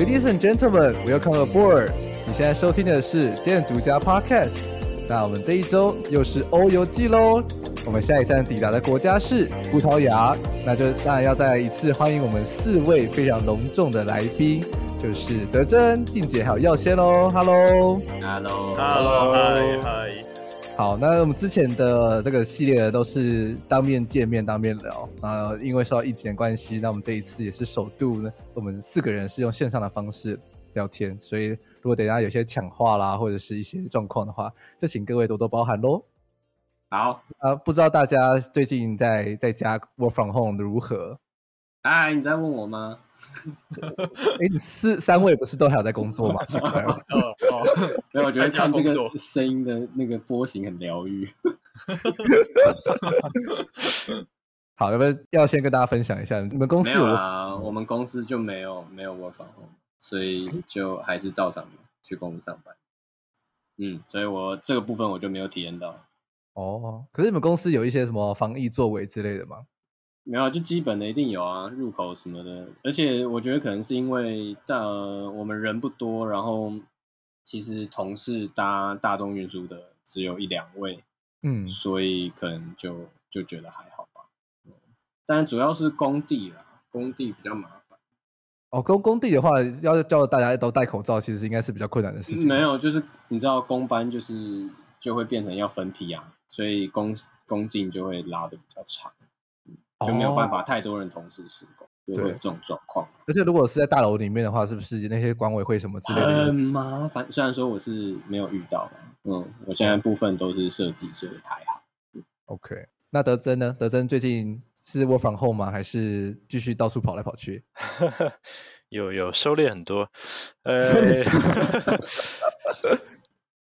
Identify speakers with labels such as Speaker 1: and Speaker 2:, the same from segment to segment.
Speaker 1: Ladies and gentlemen, welcome aboard！你现在收听的是建筑家 Podcast。那我们这一周又是欧游记喽。我们下一站抵达的国家是葡萄牙，那就当然要再一次欢迎我们四位非常隆重的来宾，就是德珍、静姐还有耀先喽。
Speaker 2: Hello，Hello，Hello，嗨嗨。
Speaker 1: 好，那我们之前的这个系列都是当面见面、当面聊啊，因为受到疫情的关系，那我们这一次也是首度呢，我们四个人是用线上的方式聊天，所以如果等下有些抢话啦，或者是一些状况的话，就请各位多多包涵喽。
Speaker 2: 好
Speaker 1: 啊，不知道大家最近在在家 work from home 如何？
Speaker 2: 哎，你在问我吗？
Speaker 1: 哎，你四三位不是都还有在工作吗？奇怪了。
Speaker 2: 哦 哦，没有，我觉得看这个声音的那个波形很疗愈。
Speaker 1: 好，要不要先跟大家分享一下你们公司有？
Speaker 2: 没有啊，我们公司就没有没有 work from home，所以就还是照常去公司上班。嗯，所以我这个部分我就没有体验到。
Speaker 1: 哦，可是你们公司有一些什么防疫作为之类的吗？
Speaker 2: 没有，就基本的一定有啊，入口什么的。而且我觉得可能是因为大我们人不多，然后其实同事搭大众运输的只有一两位，嗯，所以可能就就觉得还好吧。但主要是工地啦，工地比较麻烦。
Speaker 1: 哦，工工地的话，要叫大家都戴口罩，其实应该是比较困难的事情。
Speaker 2: 没有，就是你知道，工班就是就会变成要分批啊，所以工工进就会拉的比较长。就没有办法太多人同时施工，哦、就会有这种状况。
Speaker 1: 而且如果是在大楼里面的话，是不是那些管委会什么之类的
Speaker 2: 很麻烦？虽然说我是没有遇到，嗯，我现在部分都是设计，所以还好。嗯、
Speaker 1: OK，那德珍呢？德珍最近是 work from home 吗？还是继续到处跑来跑去？
Speaker 3: 有有收敛很多，呃，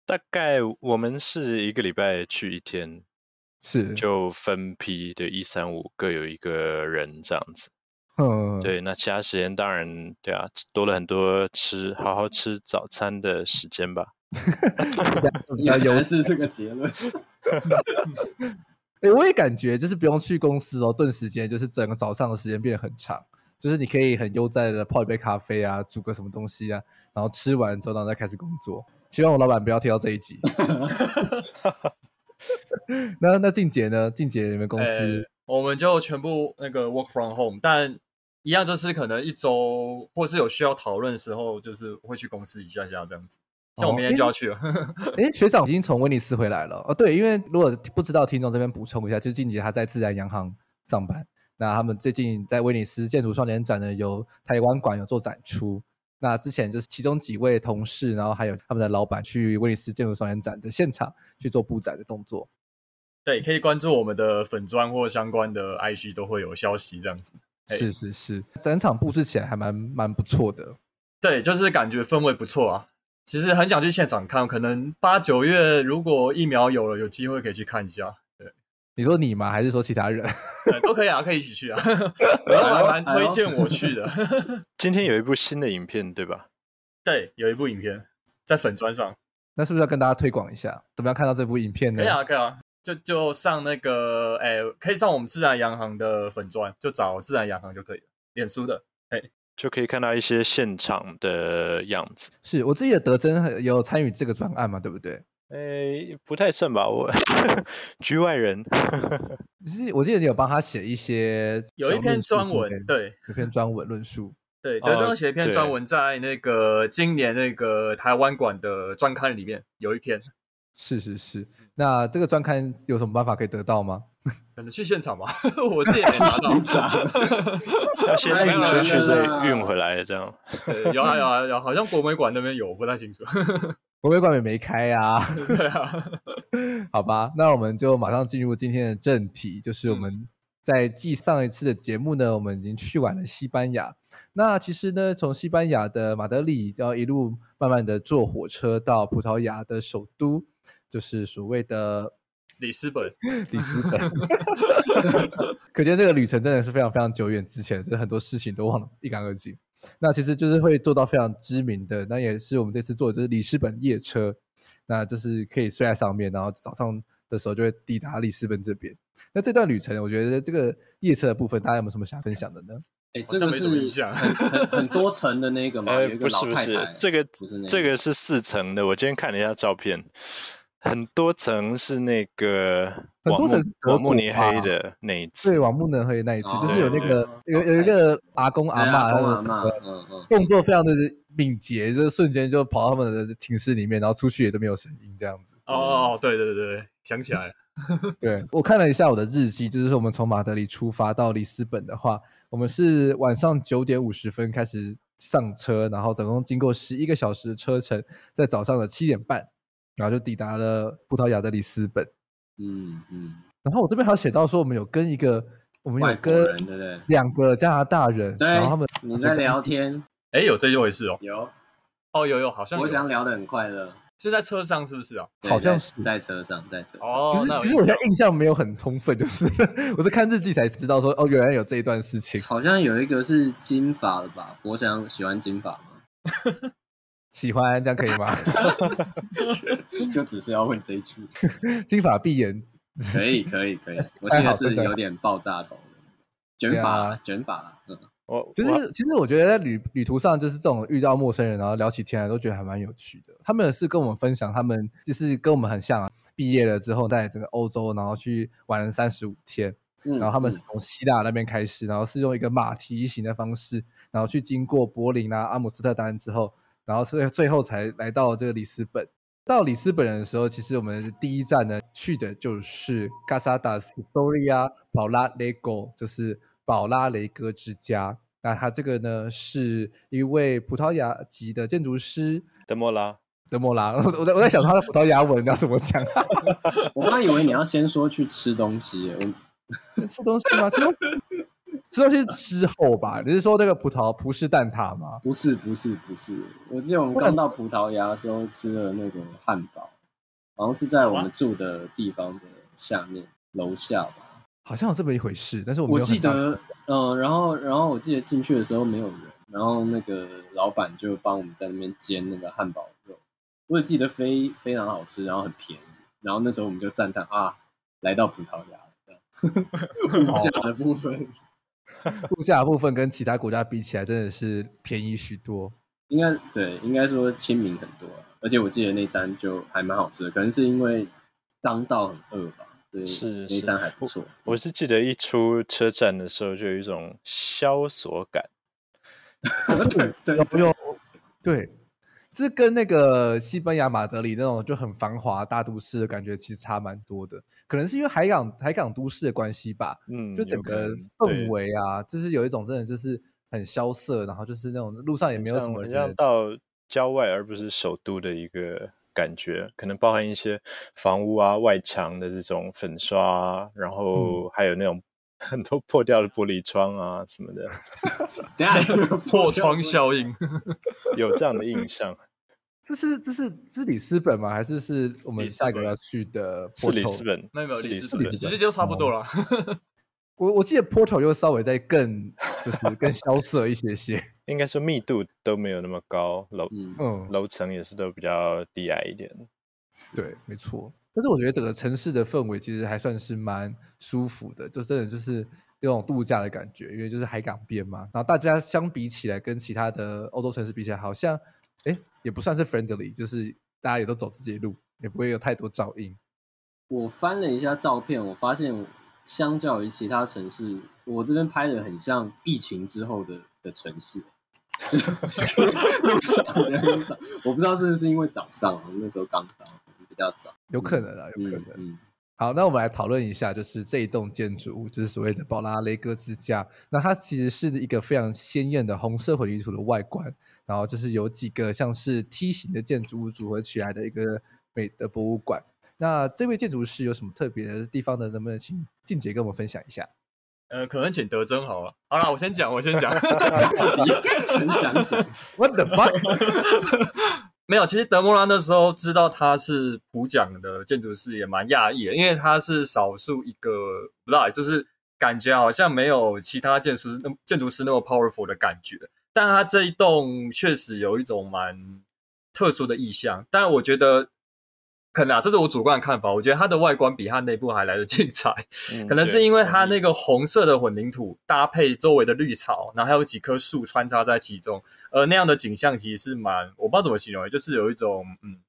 Speaker 3: 大概我们是一个礼拜去一天。
Speaker 1: 是，
Speaker 3: 就分批对，一三五各有一个人这样子。
Speaker 1: 嗯，
Speaker 3: 对，那其他时间当然对啊，多了很多吃好好吃早餐的时间吧。
Speaker 2: 原来是这个结论。
Speaker 1: 哎、欸，我也感觉就是不用去公司哦，顿时间就是整个早上的时间变得很长，就是你可以很悠哉的泡一杯咖啡啊，煮个什么东西啊，然后吃完之后然后再开始工作。希望我老板不要听到这一集。那那静姐呢？静姐，你们公司、欸、
Speaker 4: 我们就全部那个 work from home，但一样就是可能一周或是有需要讨论的时候，就是会去公司一下下这样子。像我明天就要去了。
Speaker 1: 哎、欸欸，学长已经从威尼斯回来了哦。对，因为如果不知道，听众这边补充一下，就是静姐她在自然洋行上班。那他们最近在威尼斯建筑双年展呢，有台湾馆有做展出。那之前就是其中几位同事，然后还有他们的老板去威尼斯建筑双年展的现场去做布展的动作。
Speaker 4: 对，可以关注我们的粉砖或相关的 IG 都会有消息这样子。
Speaker 1: 是是是，整场布置起来还蛮蛮不错的。
Speaker 4: 对，就是感觉氛围不错啊。其实很想去现场看，可能八九月如果疫苗有了，有机会可以去看一下。对，
Speaker 1: 你说你吗？还是说其他人？
Speaker 4: 都可以啊，可以一起去啊。我还蛮推荐我去的。
Speaker 3: 今天有一部新的影片，对吧？
Speaker 4: 对，有一部影片在粉砖上。
Speaker 1: 那是不是要跟大家推广一下？怎么样看到这部影片呢？
Speaker 4: 可以啊，可以啊。就就上那个，哎、欸，可以上我们自然洋行的粉砖，就找自然洋行就可以了。脸书的，哎、欸，
Speaker 3: 就可以看到一些现场的样子。
Speaker 1: 是我自己的德臻有参与这个专案嘛？对不对？
Speaker 3: 哎、欸，不太顺吧，我局外人。
Speaker 1: 是，我记得你有帮他写一些，
Speaker 4: 有一篇专文，对，
Speaker 1: 有篇专文论述。
Speaker 4: 对，德庄写一篇专文，在那个今年那个台湾馆的专刊里面有一篇。
Speaker 1: 是是是，那这个专刊有什么办法可以得到吗？
Speaker 4: 可能去现场吧，我自己也没拿到。
Speaker 3: 要先运出去再运回来，这样。
Speaker 4: 有啊有啊有，好像国美馆那边有，不太清楚。
Speaker 1: 国美馆也没开啊。
Speaker 4: 对啊，
Speaker 1: 好吧，那我们就马上进入今天的正题，就是我们在继上一次的节目呢，我们已经去完了西班牙。那其实呢，从西班牙的马德里，要一路慢慢的坐火车到葡萄牙的首都，就是所谓的
Speaker 4: 里斯本。
Speaker 1: 里斯本，可见这个旅程真的是非常非常久远之前，就是很多事情都忘得一干二净。那其实就是会做到非常知名的，那也是我们这次坐的就是里斯本夜车，那就是可以睡在上面，然后早上的时候就会抵达里斯本这边。那这段旅程，我觉得这个夜车的部分，大家有没有什么想分享的呢？
Speaker 2: 哎，这个是很很很多层的那个吗？
Speaker 3: 呃，不是不是，这个
Speaker 2: 不是那个，
Speaker 3: 这个是四层的。我今天看了一下照片，很多层是那个
Speaker 1: 很多层
Speaker 3: 瓦慕尼黑的那一次，
Speaker 1: 对，瓦慕尼黑那一次，就是有那个有有一个阿公阿嬷，嗯嗯，动作非常的敏捷，就是瞬间就跑到他们的寝室里面，然后出去也都没有声音，这样子。
Speaker 4: 哦，对对对，想起来了。
Speaker 1: 对，我看了一下我的日记，就是我们从马德里出发到里斯本的话，我们是晚上九点五十分开始上车，然后总共经过十一个小时的车程，在早上的七点半，然后就抵达了葡萄牙的里斯本。
Speaker 2: 嗯嗯。
Speaker 1: 然后我这边还写到说，我们有跟一个，我们有跟两个加拿大人，
Speaker 2: 对，
Speaker 1: 然后他们
Speaker 2: 你在聊天，
Speaker 4: 哎，有这一回事哦，
Speaker 2: 有，
Speaker 4: 哦有有，好像
Speaker 2: 我想聊的很快乐。
Speaker 4: 是在车上是不是啊？
Speaker 1: 好像是
Speaker 2: 在车上，在车上。
Speaker 4: 哦，
Speaker 1: 其实其实我现在印象没有很充分，就是 我是看日记才知道说，哦，原来有这一段事情。
Speaker 2: 好像有一个是金发的吧？我想喜欢金发吗？
Speaker 1: 喜欢，这样可以
Speaker 2: 吗？就只是要问这一句。
Speaker 1: 金发碧眼，
Speaker 2: 可以可以可以。我记得是有点爆炸头的，卷发卷发，嗯。
Speaker 1: 我其实其实我觉得在旅旅途上，就是这种遇到陌生人，然后聊起天来，都觉得还蛮有趣的。他们也是跟我们分享，他们就是跟我们很像啊。毕业了之后，在整个欧洲，然后去玩了三十五天。然后他们从希腊那边开始，然后是用一个马蹄形的方式，然后去经过柏林啊、阿姆斯特丹之后，然后最最后才来到这个里斯本。到里斯本的时候，其实我们第一站呢去的就是 Casa das Historias Paula Rego，就是。宝拉雷戈之家，那他这个呢是一位葡萄牙籍的建筑师
Speaker 3: 德莫拉，
Speaker 1: 德莫拉。我 我在我在想他的葡萄牙文要怎么讲？
Speaker 2: 我刚以为你要先说去吃东西，
Speaker 1: 吃东西吗？吃东西吃东西是之后吧？你是说那个葡萄葡式蛋挞吗？
Speaker 2: 不是不是不是，我记得我们刚到葡萄牙的时候吃了那个汉堡，好像是在我们住的地方的下面楼下吧。
Speaker 1: 好像有这么一回事，但是我没有
Speaker 2: 我记得，嗯、呃，然后然后我记得进去的时候没有人，然后那个老板就帮我们在那边煎那个汉堡肉，我也记得非非常好吃，然后很便宜，然后那时候我们就赞叹啊，来到葡萄牙了，物价的部分，
Speaker 1: 物价的部分跟其他国家比起来真的是便宜许多，
Speaker 2: 应该对，应该说亲民很多，而且我记得那餐就还蛮好吃的，可能是因为刚到很饿吧。
Speaker 3: 是
Speaker 2: 是，那还不错。
Speaker 3: 我是记得一出车站的时候，就有一种萧索感。
Speaker 1: 对对，不用。对，这跟那个西班牙马德里那种就很繁华大都市的感觉，其实差蛮多的。可能是因为海港海港都市的关系吧。嗯，就整个氛围啊，就是有一种真的就是很萧瑟，然后就是那种路上也没有什么人，
Speaker 3: 像到郊外而不是首都的一个。感觉可能包含一些房屋啊、外墙的这种粉刷啊，然后还有那种 很多破掉的玻璃窗啊什么的。
Speaker 4: 等下破窗效应
Speaker 3: 有这样的印象。
Speaker 1: 这是这是这是里斯本吗？还是是我们下一个要去的？
Speaker 3: 是里斯本，
Speaker 4: 没有没有里斯本，其实就差不多了。
Speaker 1: 我我记得 Porto 又稍微再更就是 更萧瑟一些些，
Speaker 3: 应该说密度都没有那么高，楼嗯楼层也是都比较低矮一点。
Speaker 1: 对，没错。但是我觉得整个城市的氛围其实还算是蛮舒服的，就真的就是那种度假的感觉，因为就是海港边嘛。然后大家相比起来，跟其他的欧洲城市比起来，好像哎也不算是 friendly，就是大家也都走自己的路，也不会有太多噪音。
Speaker 2: 我翻了一下照片，我发现。相较于其他城市，我这边拍的很像疫情之后的的城市，路上人很少。我不知道是不是因为早上，那时候刚到，比较早，
Speaker 1: 有可能啊，有可能。
Speaker 2: 嗯嗯
Speaker 1: 好，那我们来讨论一下，就是这一栋建筑物，就是所谓的宝拉雷戈之家。那它其实是一个非常鲜艳的红色混凝土的外观，然后就是有几个像是梯形的建筑物组合起来的一个美的博物馆。那这位建筑师有什么特别的地方呢？能不能请静姐跟我们分享一下？
Speaker 4: 呃，可能请德真好了。好了，我先讲，我先讲。
Speaker 2: 很想讲
Speaker 1: ，What the fuck？
Speaker 4: 没有，其实德莫拉那时候知道他是普奖的建筑师，也蛮讶异的，因为他是少数一个，不知道，就是感觉好像没有其他建筑师那建筑师那么 powerful 的感觉。但他这一栋确实有一种蛮特殊的意象，但我觉得。可能啊，这是我主观的看法。我觉得它的外观比它内部还来得精彩，嗯、可能是因为它那个红色的混凝土搭配周围的绿草，然后还有几棵树穿插在其中，而那样的景象其实是蛮，我不知道怎么形容，就是有一种嗯，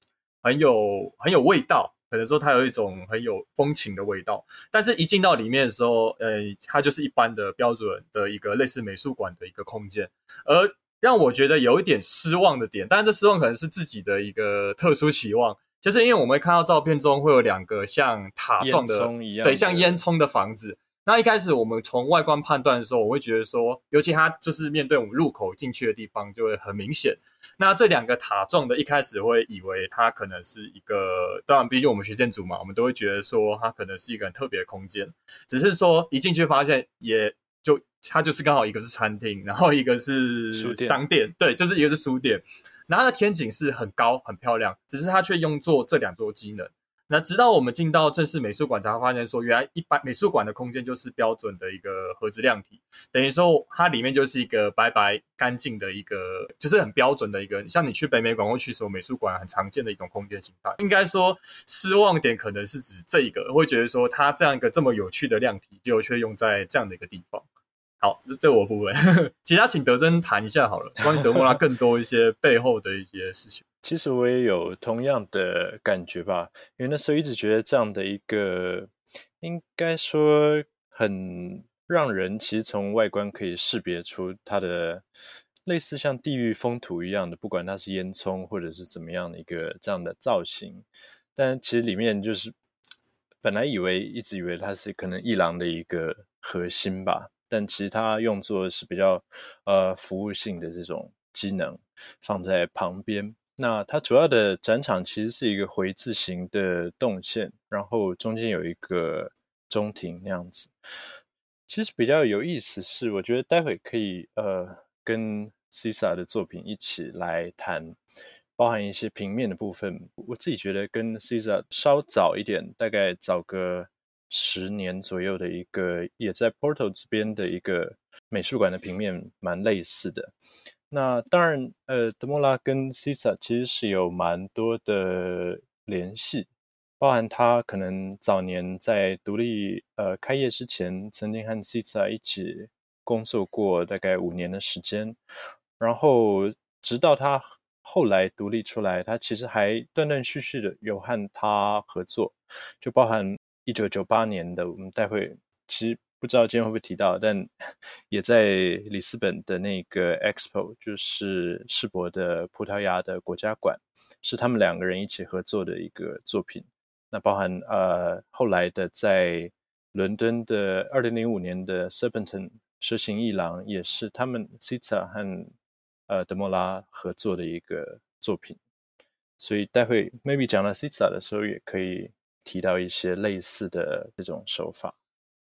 Speaker 4: 很有很有味道，可能说它有一种很有风情的味道。但是，一进到里面的时候，呃，它就是一般的标准的一个类似美术馆的一个空间，而让我觉得有一点失望的点，当然这失望可能是自己的一个特殊期望。就是因为我们会看到照片中会有两个像塔状的，的对，像烟囱的房子。那一开始我们从外观判断的时候，我会觉得说，尤其它就是面对我们入口进去的地方，就会很明显。那这两个塔状的，一开始会以为它可能是一个，当然，毕竟我们学建筑嘛，我们都会觉得说它可能是一个很特别的空间。只是说一进去发现，也就它就是刚好一个是餐厅，然后一个是商店，对，就是一个是书店。然后它的天井是很高很漂亮，只是它却用作这两座机能。那直到我们进到正式美术馆，才发现说，原来一般美术馆的空间就是标准的一个盒子量体，等于说它里面就是一个白白干净的一个，就是很标准的一个，像你去北美馆或去什么美术馆很常见的一种空间形态。应该说失望点可能是指这个，会觉得说它这样一个这么有趣的量体，就却用在这样的一个地方。好，这这我部分，其他请德珍谈一下好了，关于德莫拉更多一些 背后的一些事情。
Speaker 3: 其实我也有同样的感觉吧，因为那时候一直觉得这样的一个，应该说很让人其实从外观可以识别出它的类似像地狱风土一样的，不管它是烟囱或者是怎么样的一个这样的造型，但其实里面就是本来以为一直以为它是可能一郎的一个核心吧。但其他用作是比较呃服务性的这种机能，放在旁边。那它主要的展场其实是一个回字形的动线，然后中间有一个中庭那样子。其实比较有意思是，我觉得待会可以呃跟 CISA 的作品一起来谈，包含一些平面的部分。我自己觉得跟 CISA 稍早一点，大概早个。十年左右的一个，也在 Porto 这边的一个美术馆的平面蛮类似的。那当然，呃，德莫拉跟 Cesar 其实是有蛮多的联系，包含他可能早年在独立呃开业之前，曾经和 Cesar 一起工作过大概五年的时间，然后直到他后来独立出来，他其实还断断续续的有和他合作，就包含。一九九八年的，我们待会其实不知道今天会不会提到，但 也在里斯本的那个 Expo，就是世博的葡萄牙的国家馆，是他们两个人一起合作的一个作品。那包含呃后来的在伦敦的二零零五年的 Surbiton 蛇形艺廊，也是他们 Cesar 和呃德莫拉合作的一个作品。所以待会 maybe 讲到 Cesar 的时候，也可以。提到一些类似的这种手法，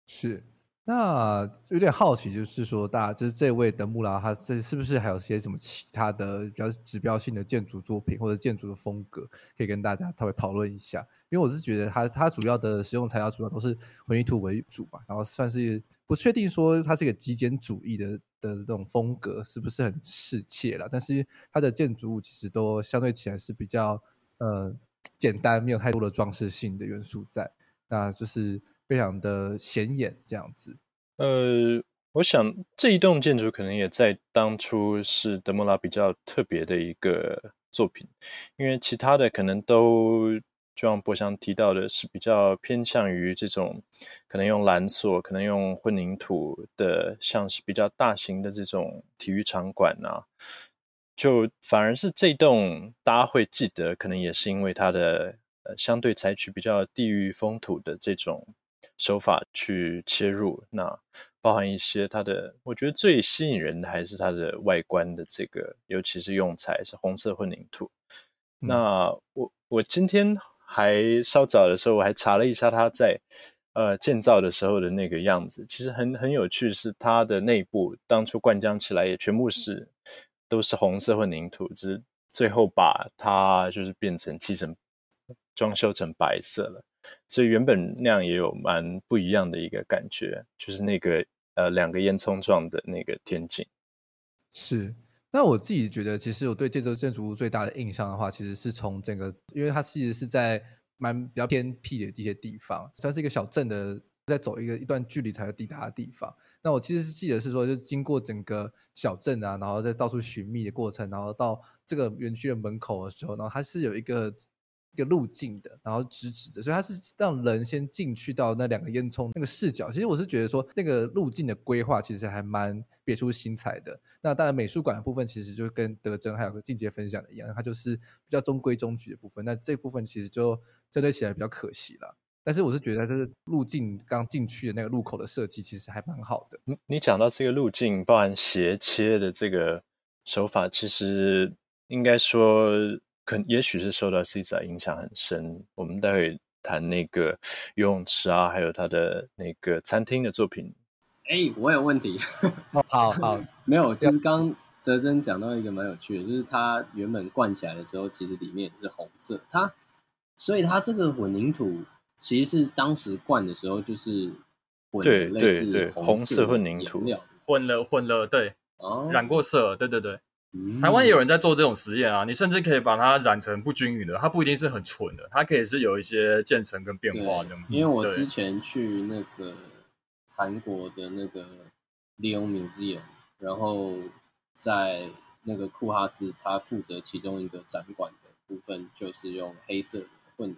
Speaker 1: 是那有点好奇，就是说，大家就是这位德穆拉，他这是不是还有些什么其他的比较指标性的建筑作品或者建筑的风格，可以跟大家稍微讨论一下？因为我是觉得他他主要的使用材料主要都是混凝土为主嘛，然后算是不确定说他是一个极简主义的的这种风格是不是很适切了，但是它的建筑物其实都相对起来是比较呃。简单，没有太多的装饰性的元素在，那就是非常的显眼这样子。
Speaker 3: 呃，我想这一栋建筑可能也在当初是德莫拉比较特别的一个作品，因为其他的可能都就像博翔提到的，是比较偏向于这种可能用蓝索，可能用混凝土的，像是比较大型的这种体育场馆啊。就反而是这栋大家会记得，可能也是因为它的呃相对采取比较地域风土的这种手法去切入。那包含一些它的，我觉得最吸引人的还是它的外观的这个，尤其是用材是红色混凝土。嗯、那我我今天还稍早的时候，我还查了一下它在呃建造的时候的那个样子，其实很很有趣，是它的内部当初灌浆起来也全部是都是红色混凝土，只最后把它就是变成漆成装修成白色了。所以原本那样也有蛮不一样的一个感觉，就是那个呃两个烟囱状的那个天井。
Speaker 1: 是，那我自己觉得，其实我对这座建筑物最大的印象的话，其实是从整个，因为它其实是在蛮比较偏僻的一些地方，算是一个小镇的，在走一个一段距离才会抵达的地方。那我其实是记得是说，就是经过整个小镇啊，然后再到处寻觅的过程，然后到这个园区的门口的时候，然后它是有一个。一个路径的，然后直直的，所以它是让人先进去到那两个烟囱那个视角。其实我是觉得说，那个路径的规划其实还蛮别出心裁的。那当然，美术馆的部分其实就跟德臻还有个进阶分享的一样，它就是比较中规中矩的部分。那这部分其实就相对起来比较可惜了。但是我是觉得，就是路径刚进去的那个路口的设计，其实还蛮好的。
Speaker 3: 你你讲到这个路径，包含斜切的这个手法，其实应该说。可也许是受到 Cesar 影响很深。我们待会谈那个游泳池啊，还有他的那个餐厅的作品。
Speaker 2: 哎、欸，我有问题。
Speaker 1: 好好，好
Speaker 2: 没有，就是刚德珍讲到一个蛮有趣的，就是它原本灌起来的时候，其实里面是红色。它，所以它这个混凝土其实是当时灌的时候就是混的类似红色，
Speaker 3: 对对对，红色混凝土
Speaker 4: 混了混了，对，哦、染过色，对对对。台湾也有人在做这种实验啊，你甚至可以把它染成不均匀的，它不一定是很纯的，它可以是有一些渐层跟变化这样子。
Speaker 2: 因为我之前去那个韩国的那个 Leon Museum，然后在那个库哈斯，他负责其中一个展馆的部分，就是用黑色的混。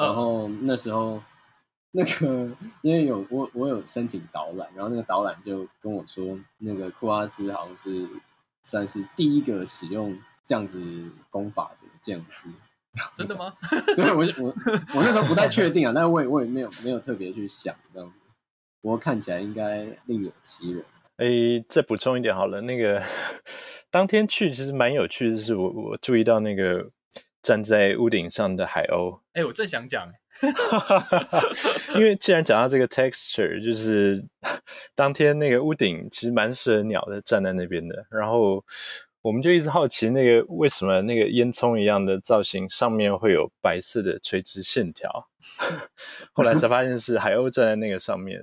Speaker 2: 然后那时候那个因为有我我有申请导览，然后那个导览就跟我说，那个库阿斯好像是。算是第一个使用这样子功法的建筑师，
Speaker 4: 真的吗？
Speaker 2: 对，我我 我那时候不太确定啊，但是我也我也没有没有特别去想这样子，不过看起来应该另有其人。
Speaker 3: 诶、欸，再补充一点好了，那个 当天去其实蛮有趣的，是我我注意到那个站在屋顶上的海鸥。
Speaker 4: 哎、欸，我正想讲。
Speaker 3: 因为既然讲到这个 texture，就是 当天那个屋顶其实蛮适合鸟的站在那边的。然后我们就一直好奇那个为什么那个烟囱一样的造型上面会有白色的垂直线条。后来才发现是海鸥站在那个上面，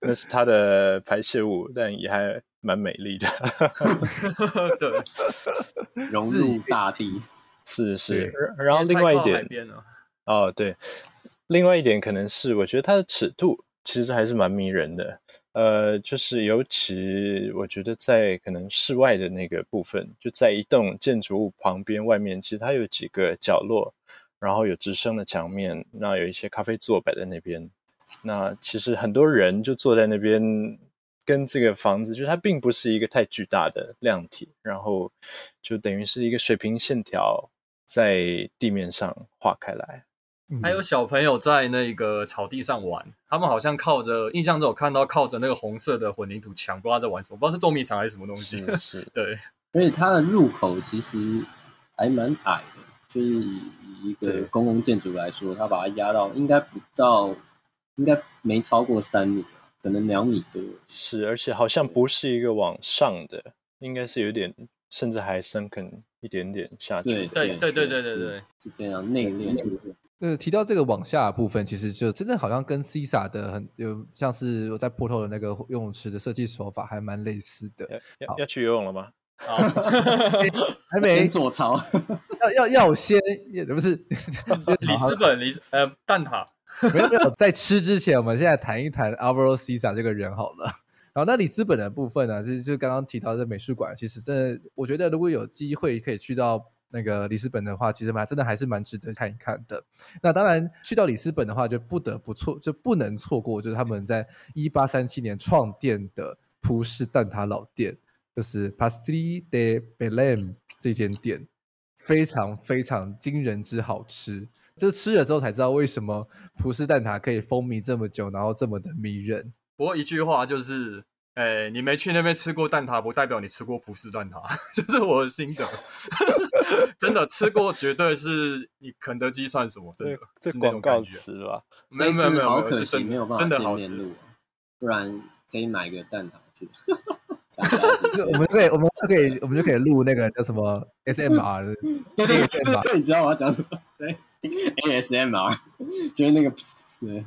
Speaker 3: 那是它的排泄物，但也还蛮美丽的。
Speaker 2: 对，融入大地。
Speaker 3: 是是，然后另外一点，哦对，另外一点可能是我觉得它的尺度其实还是蛮迷人的，呃，就是尤其我觉得在可能室外的那个部分，就在一栋建筑物旁边外面，其实它有几个角落，然后有直升的墙面，那有一些咖啡座摆在那边，那其实很多人就坐在那边。跟这个房子，就是它并不是一个太巨大的量体，然后就等于是一个水平线条在地面上画开来。
Speaker 4: 还有小朋友在那个草地上玩，他们好像靠着，印象中我看到靠着那个红色的混凝土墙，不知道在玩什么，不知道是捉迷藏还是什么东西。
Speaker 3: 是，是
Speaker 4: 对。
Speaker 2: 而且它的入口其实还蛮矮的，就是以一个公共建筑来说，它把它压到应该不到，应该没超过三米。可能两米多，
Speaker 3: 是，而且好像不是一个往上的，应该是有点，甚至还 sunken 一点点下去。
Speaker 4: 对对对对对对对，
Speaker 2: 是非常内敛。
Speaker 1: 呃，提到这个往下的部分，其实就真的好像跟 Cesar 的很有像是我在 Porto 的那个游泳池的设计手法还蛮类似的。
Speaker 3: 要要去游泳了吗？
Speaker 1: 好，还没
Speaker 2: 先做操，
Speaker 1: 要要要先，也不是
Speaker 4: 里斯本里呃蛋挞。
Speaker 1: 没有没有，在吃之前，我们现在谈一谈 Alvaro Cesar 这个人好了。然后那里斯本的部分呢，就是就刚刚提到的美术馆，其实真的，我觉得如果有机会可以去到那个里斯本的话，其实蛮真的还是蛮值得看一看的。那当然去到里斯本的话，就不得不错，就不能错过，就是他们在一八三七年创店的葡式蛋挞老店，就是 Pastel de Belém 这间店。非常非常惊人之好吃。就吃了之后才知道为什么葡式蛋挞可以风靡这么久，然后这么的迷人。
Speaker 4: 不过一句话就是，哎，你没去那边吃过蛋挞，不代表你吃过葡式蛋挞，这是我的心得。真的吃过，绝对是你肯德基算什么？真的，
Speaker 3: 这广告词吧？
Speaker 4: 没有没有没有，
Speaker 2: 好可惜，
Speaker 4: 没
Speaker 2: 有办法见面录，不然可以买个蛋挞去。
Speaker 1: 我们可以，我们就可以，我们就可以录那个叫什么 SMR 的，
Speaker 2: 对对对，你知道我要讲什么？对。ASMR 就是那个，对，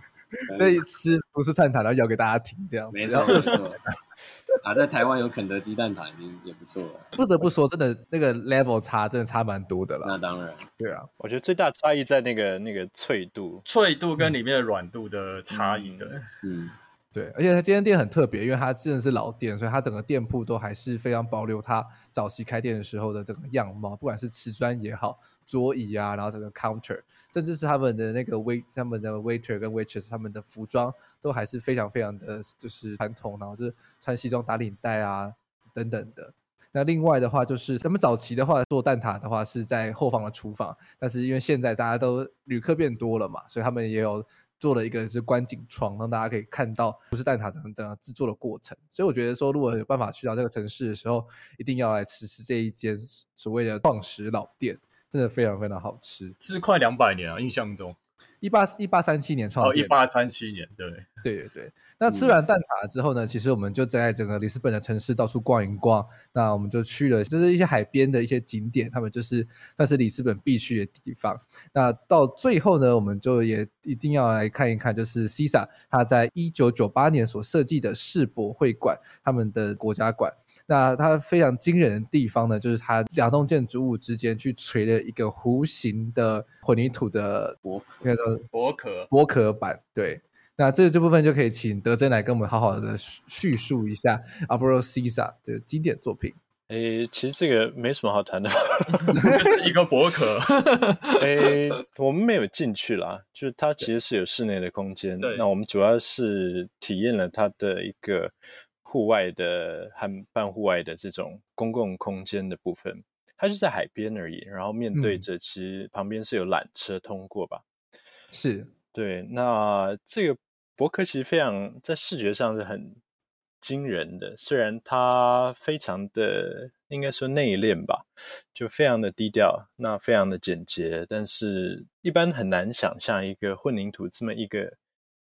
Speaker 1: 所以吃不是蛋挞，然后咬给大家听，这样
Speaker 2: 没错 没错。啊，在台湾有肯德基蛋挞已经也不错了。
Speaker 1: 不得不说，真的那个 level 差，真的差蛮多的了。
Speaker 2: 那当然，
Speaker 1: 对啊，
Speaker 3: 我觉得最大差异在那个那个脆度，
Speaker 4: 脆度跟里面的软度的差异的。
Speaker 2: 嗯。嗯
Speaker 1: 对，而且它这间店很特别，因为它真的是老店，所以它整个店铺都还是非常保留它早期开店的时候的这个样貌，不管是瓷砖也好，桌椅啊，然后整个 counter，甚至是他们的那个 wait，他们的 waiter 跟 waitress，他们的服装都还是非常非常的就是传统，然后就是穿西装打领带啊等等的。那另外的话，就是他们早期的话做蛋挞的话是在后方的厨房，但是因为现在大家都旅客变多了嘛，所以他们也有。做了一个是观景窗，让大家可以看到不是蛋挞整个整个制作的过程。所以我觉得说，如果有办法去到这个城市的时候，一定要来吃吃这一间所谓的创始老店，真的非常非常好吃。
Speaker 4: 是快两百年啊，印象中。
Speaker 1: 一八一八三七年创
Speaker 4: 立，一八三七年，对
Speaker 1: 对 对对。那吃完蛋挞之后呢，其实我们就在整个里斯本的城市到处逛一逛。那我们就去了，就是一些海边的一些景点，他们就是那是里斯本必去的地方。那到最后呢，我们就也一定要来看一看，就是 CISA 他在一九九八年所设计的世博会馆，他们的国家馆。那它非常惊人的地方呢，就是它两栋建筑物之间去垂了一个弧形的混凝土的
Speaker 4: 薄壳，薄壳
Speaker 1: 薄壳板。对，那这这部分就可以请德珍来跟我们好好的叙述一下 Alvaro Siza 的经典作品。
Speaker 3: 诶，其实这个没什么好谈的，
Speaker 4: 就是一个薄壳。
Speaker 3: 诶，我们没有进去啦，就是它其实是有室内的空间。那我们主要是体验了它的一个。户外的和半户外的这种公共空间的部分，它就在海边而已。然后面对着，其实旁边是有缆车通过吧？
Speaker 1: 嗯、是
Speaker 3: 对。那这个薄壳其实非常在视觉上是很惊人的，虽然它非常的应该说内敛吧，就非常的低调，那非常的简洁，但是一般很难想象一个混凝土这么一个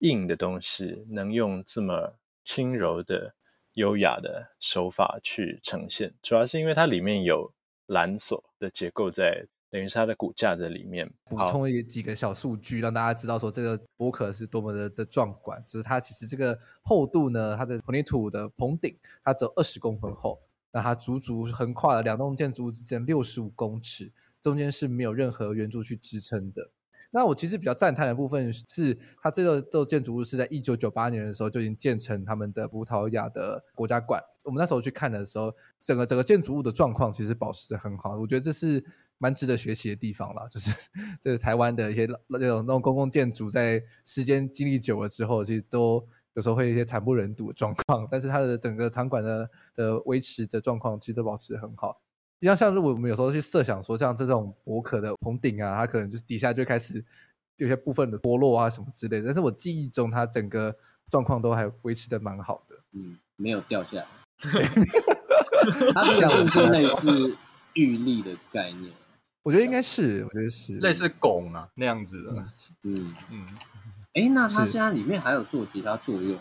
Speaker 3: 硬的东西能用这么轻柔的。优雅的手法去呈现，主要是因为它里面有缆索的结构在，等于是它的骨架在里面。
Speaker 1: 补充一几个小数据，让大家知道说这个博壳是多么的的壮观。就是它其实这个厚度呢，它的混凝土的棚顶它只有二十公分厚，那它足足横跨了两栋建筑物之间六十五公尺，中间是没有任何圆柱去支撑的。那我其实比较赞叹的部分是，它这个这个建筑物是在一九九八年的时候就已经建成他们的葡萄牙的国家馆。我们那时候去看的时候，整个整个建筑物的状况其实保持得很好，我觉得这是蛮值得学习的地方啦。就是这是台湾的一些那种那种公共建筑，在时间经历久了之后，其实都有时候会有一些惨不忍睹的状况，但是它的整个场馆的的维持的状况其实都保持得很好。你像像是我们有时候去设想说，像这种薄壳的棚顶啊，它可能就是底下就开始有些部分的剥落啊什么之类的。但是我记忆中，它整个状况都还维持的蛮好的。
Speaker 2: 嗯，没有掉下来。它这个是类似玉立的概念。
Speaker 1: 我觉得应该是，我觉得是
Speaker 4: 类似拱啊那样子的。
Speaker 2: 嗯嗯。哎、嗯，那它现在里面还有做其他作用？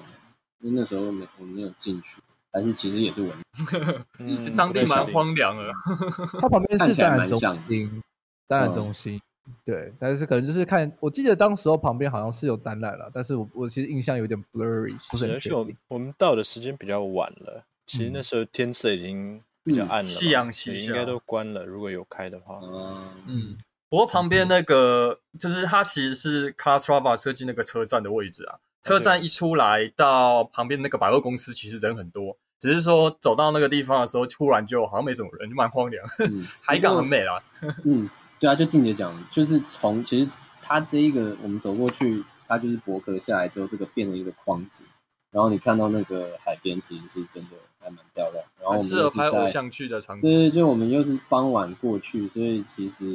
Speaker 2: 因为那时候没我没有进去。还是其实也是文，
Speaker 4: 嗯、当地蛮荒凉的。
Speaker 1: 它旁边是展览中心，展览中心，对，但是可能就是看，我记得当时候旁边好像是有展览了，但是我我其实印象有点 blurry，不是很确定。而且
Speaker 3: 我们到的时间比较晚了，其实那时候天色已经比较暗了，夕阳西下，应该都关了。如果有开的话，
Speaker 4: 嗯，嗯，不过旁边那个就是它其实是 Calatrava 设计那个车站的位置啊，车站一出来到旁边那个百货公司，其实人很多。只是说走到那个地方的时候，突然就好像没什么人，就蛮荒凉。嗯，海港很美啦。
Speaker 2: 嗯，对啊，就静姐讲，就是从其实它这一个我们走过去，它就是薄壳下来之后，这个变成一个框子，然后你看到那个海边，其实是真的还蛮漂亮。然后我们
Speaker 4: 适合拍偶像剧的场景。
Speaker 2: 对，就我们又是傍晚过去，所以其实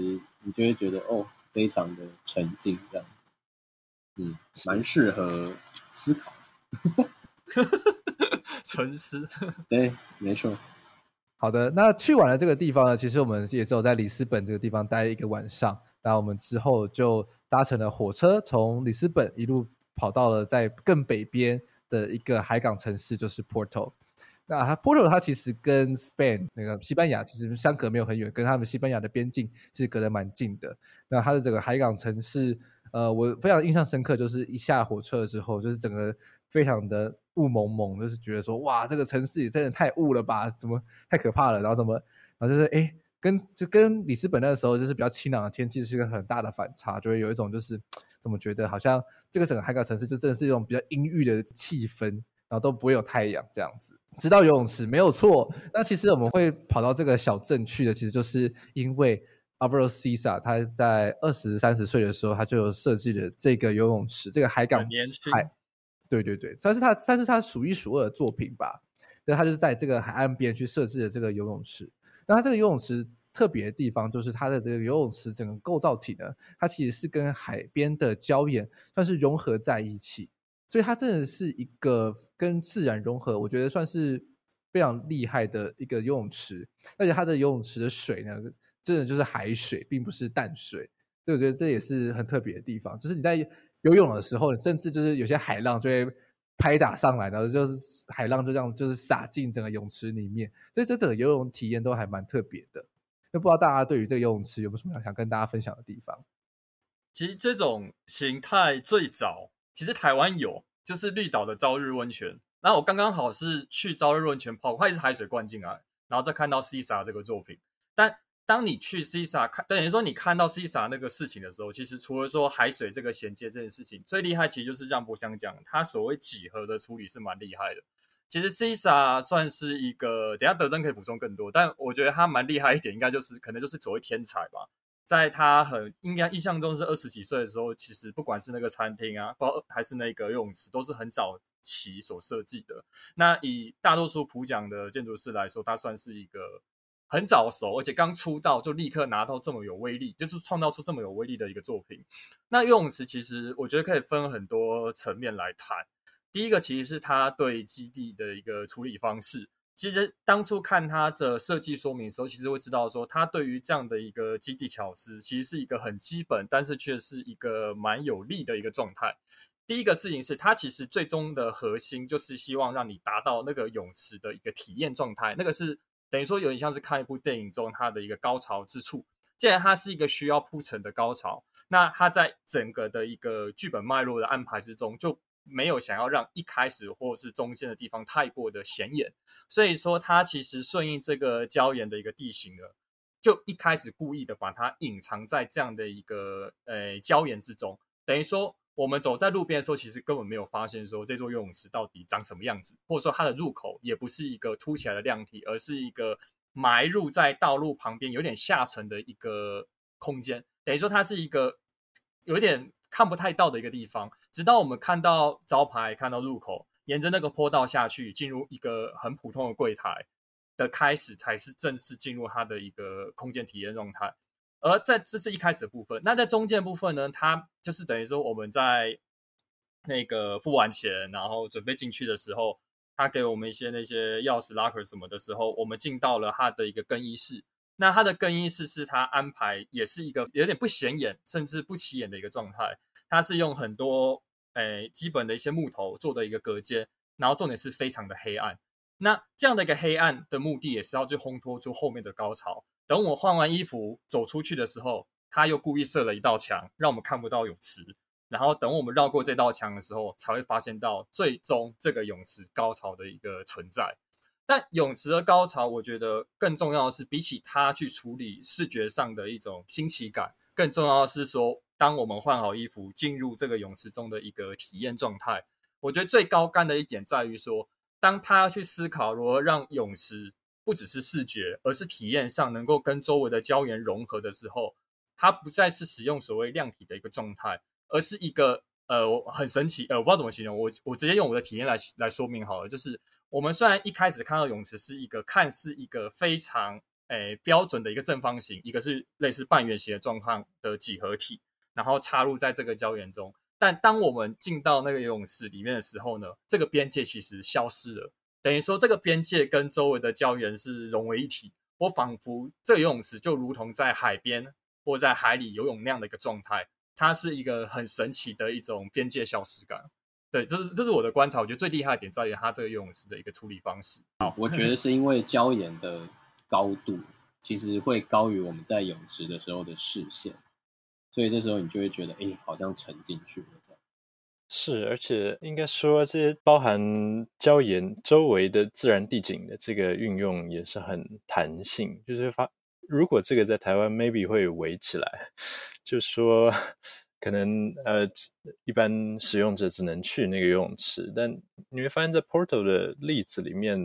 Speaker 2: 你就会觉得哦，非常的沉静，这样。嗯，蛮适合思考。
Speaker 4: 沉思。
Speaker 2: 对，没错。
Speaker 1: 好的，那去完了这个地方呢，其实我们也只有在里斯本这个地方待一个晚上。那我们之后就搭乘了火车，从里斯本一路跑到了在更北边的一个海港城市，就是 Porto。那它 Porto 它其实跟 Spain 那个西班牙其实相隔没有很远，跟他们西班牙的边境其实隔得蛮近的。那它的整个海港城市，呃，我非常印象深刻，就是一下火车之后，就是整个非常的雾蒙蒙，就是觉得说，哇，这个城市也真的太雾了吧，怎么太可怕了？然后怎么，然后就是哎，跟就跟里斯本那个时候就是比较清朗的天气是一个很大的反差，就会有一种就是怎么觉得好像这个整个海港城市就真的是一种比较阴郁的气氛，然后都不会有太阳这样子。直到游泳池没有错，那其实我们会跑到这个小镇去的，其实就是因为 Alvaro Sisa 他在二十三十岁的时候，他就设计了这个游泳池，这个海港海。对对对，算是他，算是他数一数二的作品吧。那他就是在这个海岸边去设置的这个游泳池。那他这个游泳池特别的地方，就是它的这个游泳池整个构造体呢，它其实是跟海边的礁岩算是融合在一起。所以它真的是一个跟自然融合，我觉得算是非常厉害的一个游泳池。而且它的游泳池的水呢，真的就是海水，并不是淡水。所以我觉得这也是很特别的地方，就是你在。游泳的时候，甚至就是有些海浪就会拍打上来，然后就是海浪就这样就是洒进整个泳池里面，所以这整个游泳体验都还蛮特别的。那不知道大家对于这个游泳池有没有什么想跟大家分享的地方？
Speaker 4: 其实这种形态最早其实台湾有，就是绿岛的朝日温泉。然后我刚刚好是去朝日温泉泡，快是海水灌进来，然后再看到 CISA 这个作品，但。当你去 CISA 看，等于说你看到 CISA 那个事情的时候，其实除了说海水这个衔接这件事情，最厉害其实就是像博翔讲，他所谓几何的处理是蛮厉害的。其实 CISA 算是一个，等下德臻可以补充更多，但我觉得他蛮厉害一点，应该就是可能就是所谓天才吧。在他很应该印象中是二十几岁的时候，其实不管是那个餐厅啊，包还是那个游泳池，都是很早期所设计的。那以大多数普讲的建筑师来说，他算是一个。很早熟，而且刚出道就立刻拿到这么有威力，就是创造出这么有威力的一个作品。那游泳池其实我觉得可以分很多层面来谈。第一个其实是他对基地的一个处理方式。其实当初看他的设计说明的时候，其实会知道说他对于这样的一个基地巧思，其实是一个很基本，但是却是一个蛮有利的一个状态。第一个事情是他其实最终的核心就是希望让你达到那个泳池的一个体验状态，那个是。等于说有点像是看一部电影中它的一个高潮之处。既然它是一个需要铺陈的高潮，那它在整个的一个剧本脉络的安排之中，就没有想要让一开始或是中间的地方太过的显眼。所以说，它其实顺应这个礁岩的一个地形了，就一开始故意的把它隐藏在这样的一个呃礁岩之中，等于说。我们走在路边的时候，其实根本没有发现说这座游泳池到底长什么样子，或者说它的入口也不是一个凸起来的亮体，而是一个埋入在道路旁边有点下沉的一个空间。等于说它是一个有点看不太到的一个地方。直到我们看到招牌、看到入口，沿着那个坡道下去，进入一个很普通的柜台的开始，才是正式进入它的一个空间体验状态。而在这是一开始的部分，那在中间部分呢，它就是等于说我们在那个付完钱，然后准备进去的时候，他给我们一些那些钥匙、locker 什么的时候，我们进到了他的一个更衣室。那他的更衣室是他安排，也是一个有点不显眼，甚至不起眼的一个状态。它是用很多诶基本的一些木头做的一个隔间，然后重点是非常的黑暗。那这样的一个黑暗的目的，也是要去烘托出后面的高潮。等我换完衣服走出去的时候，他又故意设了一道墙，让我们看不到泳池。然后等我们绕过这道墙的时候，才会发现到最终这个泳池高潮的一个存在。但泳池的高潮，我觉得更重要的是，比起他去处理视觉上的一种新奇感，更重要的是说，当我们换好衣服进入这个泳池中的一个体验状态。我觉得最高干的一点在于说，当他要去思考如何让泳池。不只是视觉，而是体验上能够跟周围的胶原融合的时候，它不再是使用所谓亮体的一个状态，而是一个呃，很神奇，呃，我不知道怎么形容，我我直接用我的体验来来说明好了。就是我们虽然一开始看到泳池是一个看似一个非常诶标准的一个正方形，一个是类似半圆形的状况的几何体，然后插入在这个胶原中。但当我们进到那个游泳池里面的时候呢，这个边界其实消失了，等于说这个边界跟周围的礁岩是融为一体。我仿佛这个游泳池就如同在海边或在海里游泳那样的一个状态，它是一个很神奇的一种边界消失感。对，这是这是我的观察，我觉得最厉害的点在于它这个游泳池的一个处理方式。
Speaker 2: 好，我觉得是因为礁岩的高度其实会高于我们在泳池的时候的视线。所以这时候你就会觉得，哎，好像沉进去了。
Speaker 3: 是，而且应该说，这些包含礁岩周围的自然地景的这个运用也是很弹性。就是发，如果这个在台湾，maybe 会围起来，就说可能呃，一般使用者只能去那个游泳池。但你会发现在 Porto 的例子里面，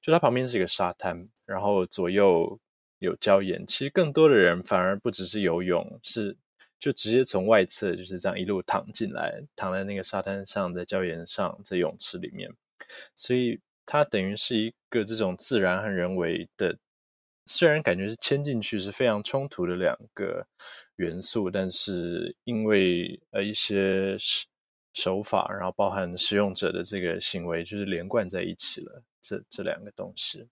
Speaker 3: 就它旁边是一个沙滩，然后左右有礁岩。其实更多的人反而不只是游泳，是。就直接从外侧就是这样一路躺进来，躺在那个沙滩上，在礁岩上，在泳池里面，所以它等于是一个这种自然和人为的，虽然感觉是牵进去是非常冲突的两个元素，但是因为呃一些手手法，然后包含使用者的这个行为，就是连贯在一起了，这这两个东西。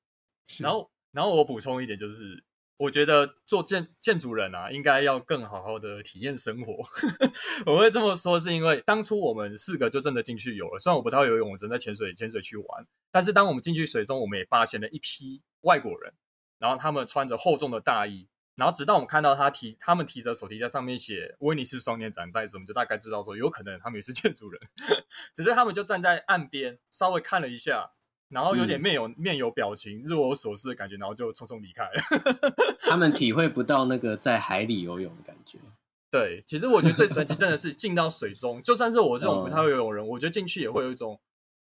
Speaker 4: 然后，然后我补充一点就是。我觉得做建建筑人啊，应该要更好好的体验生活。我会这么说，是因为当初我们四个就真的进去游了。虽然我不太会游泳，我正在潜水潜水去玩。但是当我们进去水中，我们也发现了一批外国人，然后他们穿着厚重的大衣，然后直到我们看到他提他们提着手提在上面写威尼斯双年展袋子，我们就大概知道说，有可能他们也是建筑人。只是他们就站在岸边，稍微看了一下。然后有点面有、嗯、面有表情、若有所思的感觉，然后就匆匆离开了。
Speaker 2: 他们体会不到那个在海里游泳的感觉。
Speaker 4: 对，其实我觉得最神奇真的是进到水中，就算是我这种不太会游泳人，我觉得进去也会有一种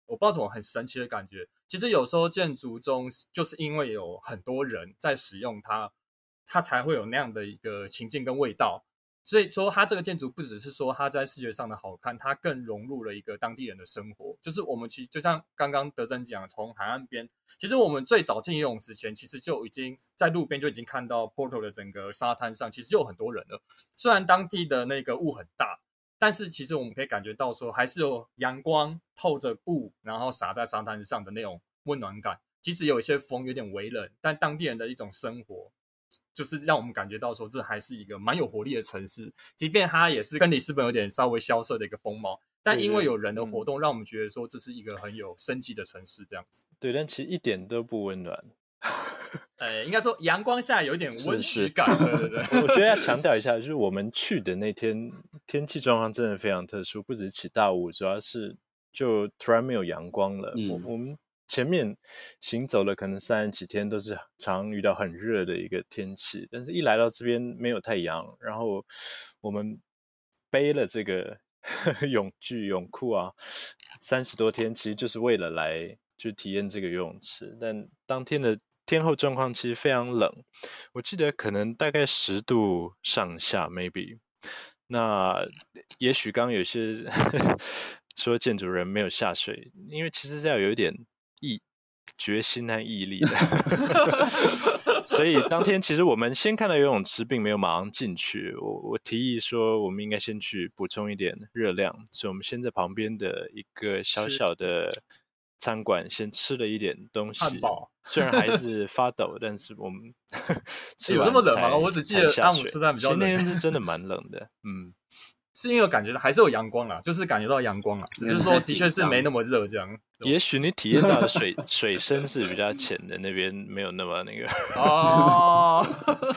Speaker 4: 我不知道怎么很神奇的感觉。其实有时候建筑中就是因为有很多人在使用它，它才会有那样的一个情境跟味道。所以说，它这个建筑不只是说它在视觉上的好看，它更融入了一个当地人的生活。就是我们其实就像刚刚德珍讲，从海岸边，其实我们最早进游泳池前，其实就已经在路边就已经看到 Porto 的整个沙滩上，其实就有很多人了。虽然当地的那个雾很大，但是其实我们可以感觉到说，还是有阳光透着雾，然后洒在沙滩上的那种温暖感。即使有一些风，有点微冷，但当地人的一种生活。就是让我们感觉到说，这还是一个蛮有活力的城市，即便它也是跟里斯本有点稍微萧瑟的一个风貌，但因为有人的活动，让我们觉得说这是一个很有生机的城市，这样子。
Speaker 3: 对，但其实一点都不温暖。
Speaker 4: 呃，应该说阳光下有一点温室感。对对对，
Speaker 3: 我觉得要强 调一下，就是我们去的那天天气状况真的非常特殊，不止起大雾，主要是就突然没有阳光了。嗯，我我们。前面行走了可能三十几天，都是常遇到很热的一个天气，但是一来到这边没有太阳，然后我们背了这个 泳具泳裤啊，三十多天其实就是为了来就体验这个游泳池。但当天的天候状况其实非常冷，我记得可能大概十度上下，maybe。那也许刚有些 说建筑人没有下水，因为其实是要有一点。毅决心和毅力的，所以当天其实我们先看到游泳池，并没有马上进去。我我提议说，我们应该先去补充一点热量，所以我们先在旁边的一个小小的餐馆先吃了一点东西。虽然还是发抖，但是我们 吃完
Speaker 4: 有那么冷吗？我只记得阿姆斯特丹比较冷。
Speaker 3: 今天是 真的蛮冷的，嗯。
Speaker 4: 是因为感觉还是有阳光啦，就是感觉到阳光啦，只是说的确是没那么热这样。
Speaker 3: 也许你体验到的水 水深是比较浅的，那边没有那么那个。
Speaker 4: 哦，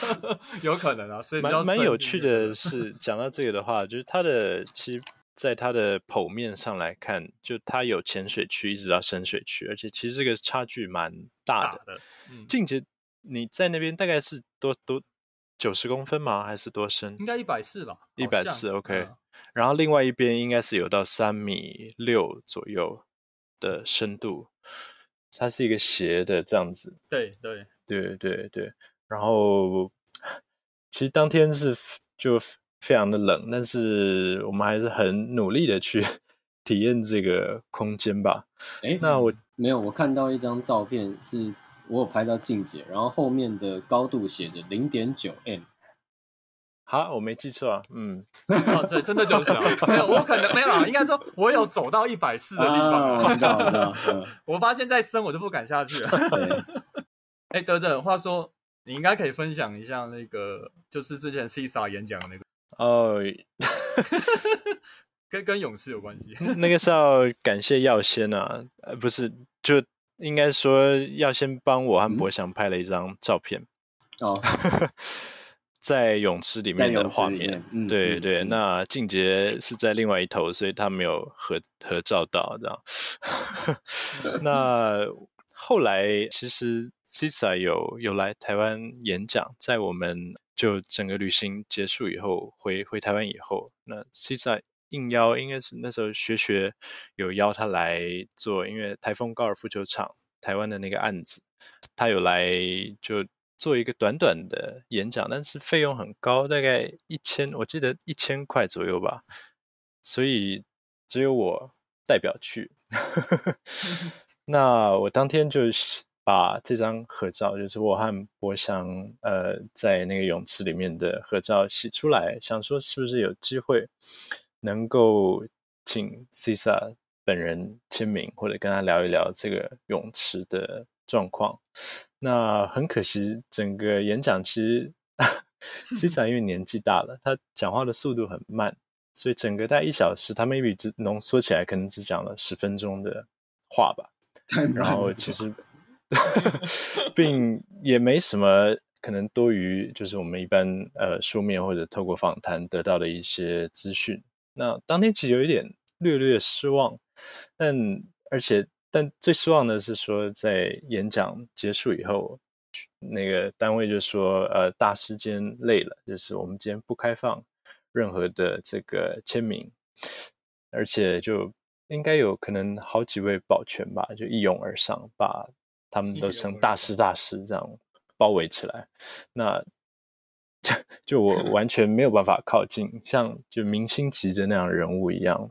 Speaker 4: 有可能啊，所以蛮
Speaker 3: 蛮有趣的是，讲到这个的话，就是它的其实在它的剖面上来看，就它有浅水区一直到深水区，而且其实这个差距蛮大的。嗯静姐，你在那边大概是多多？九十公分吗？还是多深？
Speaker 4: 应该一百四吧。
Speaker 3: 一百四，OK、嗯。然后另外一边应该是有到三米六左右的深度，它是一个斜的这样子。
Speaker 4: 对对
Speaker 3: 对对对。然后其实当天是就非常的冷，但是我们还是很努力的去 体验这个空间吧。
Speaker 2: 哎，那我没有，我看到一张照片，是我有拍到静姐，然后后面的高度写着零点九 M。
Speaker 3: 好，我没记错啊，嗯，
Speaker 4: 哦，对，真的就是啊，没有，我可能没有，应该说我有走到一百四的地方，
Speaker 2: 我知道，我知道，
Speaker 4: 我发现再升我就不敢下去了。哎，德正，话说你应该可以分享一下那个，就是之前 CISA 演讲的那个。
Speaker 3: 哦，
Speaker 4: 跟跟勇士有关系。
Speaker 3: 那个是要感谢耀先啊，呃，不是，就应该说要先帮我和博翔拍了一张照片。
Speaker 2: 哦，
Speaker 3: 在泳池里面的画面。
Speaker 2: 嗯、
Speaker 3: 对对，嗯、那静杰是在另外一头，所以他没有合合照到，这样。那后来其实 CISA 有有来台湾演讲，在我们。就整个旅行结束以后，回回台湾以后，那 CISA 应邀，应该是那时候学学有邀他来做，因为台风高尔夫球场台湾的那个案子，他有来就做一个短短的演讲，但是费用很高，大概一千，我记得一千块左右吧，所以只有我代表去，那我当天就。把这张合照，就是我和博翔呃在那个泳池里面的合照洗出来，想说是不是有机会能够请 CISA 本人签名，或者跟他聊一聊这个泳池的状况。那很可惜，整个演讲其实 CISA 因为年纪大了，他讲话的速度很慢，所以整个大概一小时，他 maybe 只浓缩起来，可能只讲了十分钟的话吧。然后其实。并也没什么可能多于，就是我们一般呃书面或者透过访谈得到的一些资讯。那当天其实有一点略略失望，但而且但最失望的是说，在演讲结束以后，那个单位就说呃大师间累了，就是我们今天不开放任何的这个签名，而且就应该有可能好几位保全吧，就一拥而上把。他们都成大师大师这样包围起来，那就我 完全没有办法靠近，像就明星级的那样人物一样，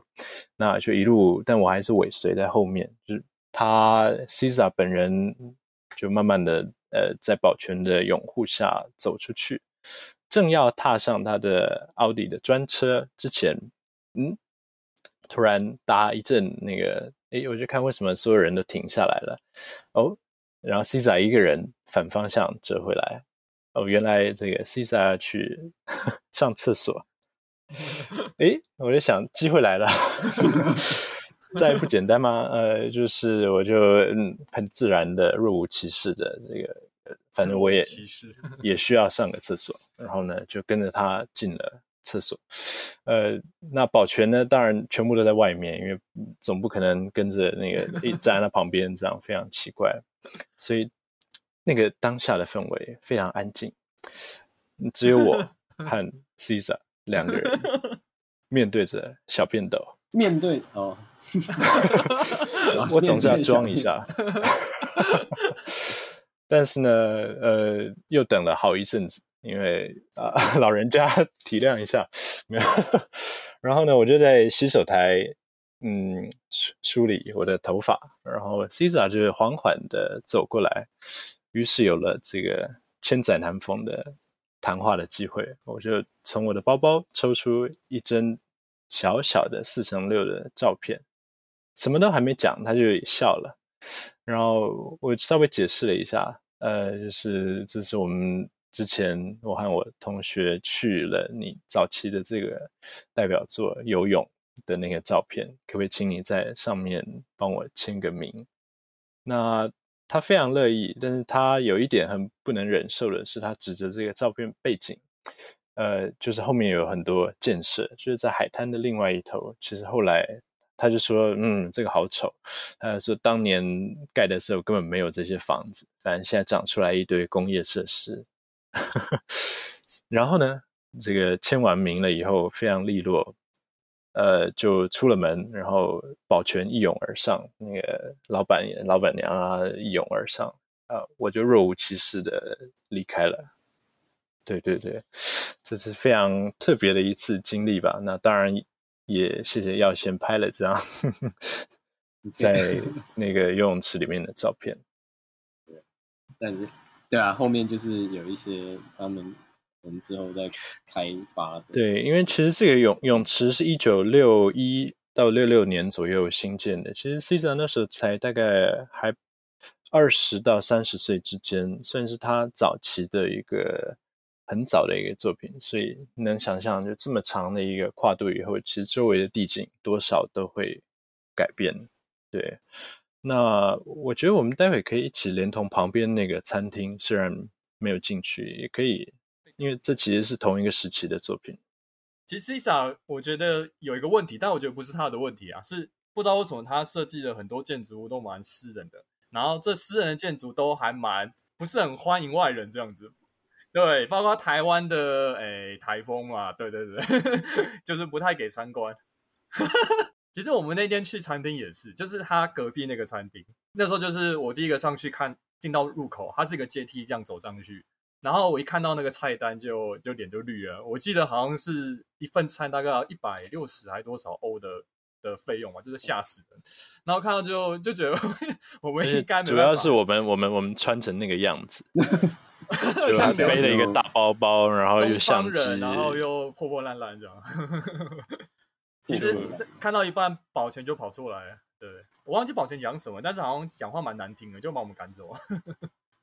Speaker 3: 那就一路，但我还是尾随在后面，就是他 CISA 本人就慢慢的呃在保全的拥护下走出去，正要踏上他的奥迪的专车之前，嗯，突然搭一阵那个，诶，我就看为什么所有人都停下来了，哦。然后 CISA 一个人反方向折回来，哦，原来这个 CISA 要去 上厕所。诶，我就想机会来了，再不简单吗？呃，就是我就嗯很自然的若无其事的这个，反正我也也需要上个厕所，然后呢就跟着他进了厕所。呃，那保全呢，当然全部都在外面，因为总不可能跟着那个一站在那旁边，这样非常奇怪。所以那个当下的氛围非常安静，只有我 和 CISA 两个人 面对着小便斗，
Speaker 2: 面对哦，
Speaker 3: 我总是要装一下，但是呢，呃，又等了好一阵子，因为啊、呃，老人家体谅一下，没有，然后呢，我就在洗手台。嗯，梳梳理我的头发，然后 CISA 就是缓缓的走过来，于是有了这个千载难逢的谈话的机会。我就从我的包包抽出一张小小的四乘六的照片，什么都还没讲，他就笑了。然后我稍微解释了一下，呃，就是这是我们之前我和我同学去了你早期的这个代表作游泳。的那个照片，可不可以请你在上面帮我签个名？那他非常乐意，但是他有一点很不能忍受的是，他指着这个照片背景，呃，就是后面有很多建设，就是在海滩的另外一头。其实后来他就说，嗯，这个好丑。他说当年盖的时候根本没有这些房子，反正现在长出来一堆工业设施。然后呢，这个签完名了以后，非常利落。呃，就出了门，然后保全一拥而上，那个老板、老板娘啊一拥而上，啊、呃，我就若无其事的离开了。对对对，这是非常特别的一次经历吧。那当然也谢谢耀先拍了这张在 那个游泳池里面的照片。
Speaker 2: 对，但是对啊，后面就是有一些他们我们之后再开发。
Speaker 3: 对，因为其实这个泳泳池是一九六一到六六年左右新建的，其实 Cesar 那时候才大概还二十到三十岁之间，算是他早期的一个很早的一个作品，所以能想象就这么长的一个跨度以后，其实周围的地景多少都会改变。对，那我觉得我们待会可以一起连同旁边那个餐厅，虽然没有进去，也可以，因为这其实是同一个时期的作品。
Speaker 4: 其实 Cesar 我觉得有一个问题，但我觉得不是他的问题啊，是不知道为什么他设计的很多建筑物都蛮私人的，然后这私人的建筑都还蛮不是很欢迎外人这样子。对，包括台湾的诶台风嘛，对对对，就是不太给参观。其实我们那天去餐厅也是，就是他隔壁那个餐厅，那时候就是我第一个上去看，进到入口，它是一个阶梯这样走上去。然后我一看到那个菜单就，就就脸就绿了。我记得好像是一份餐大概要一百六十还多少欧的的费用嘛，就是吓死人。然后看到就就觉得 我们应该
Speaker 3: 主要是我们我们我们穿成那个样子，就还背了一个大包包，然后又相机，
Speaker 4: 然后又破破烂烂这样。其实看到一半，保全就跑出来了。对，我忘记保全讲什么，但是好像讲话蛮难听的，就把我们赶走。